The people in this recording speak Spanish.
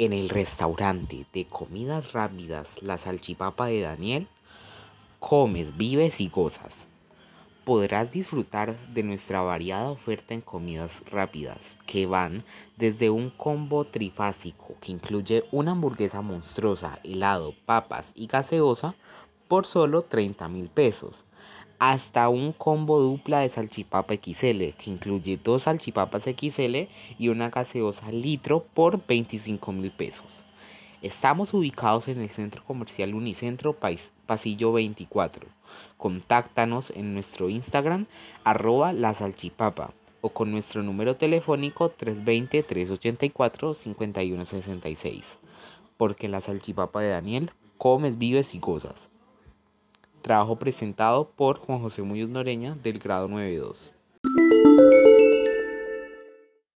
En el restaurante de comidas rápidas La Salchipapa de Daniel, comes, vives y gozas. Podrás disfrutar de nuestra variada oferta en comidas rápidas, que van desde un combo trifásico que incluye una hamburguesa monstruosa, helado, papas y gaseosa por solo 30 mil pesos hasta un combo dupla de salchipapa XL que incluye dos salchipapas XL y una gaseosa litro por 25 mil pesos. Estamos ubicados en el Centro Comercial Unicentro Pasillo 24. Contáctanos en nuestro Instagram arroba la salchipapa o con nuestro número telefónico 320-384-5166. Porque la salchipapa de Daniel comes, vives y gozas trabajo presentado por Juan José Muñoz Noreña del grado 9.2.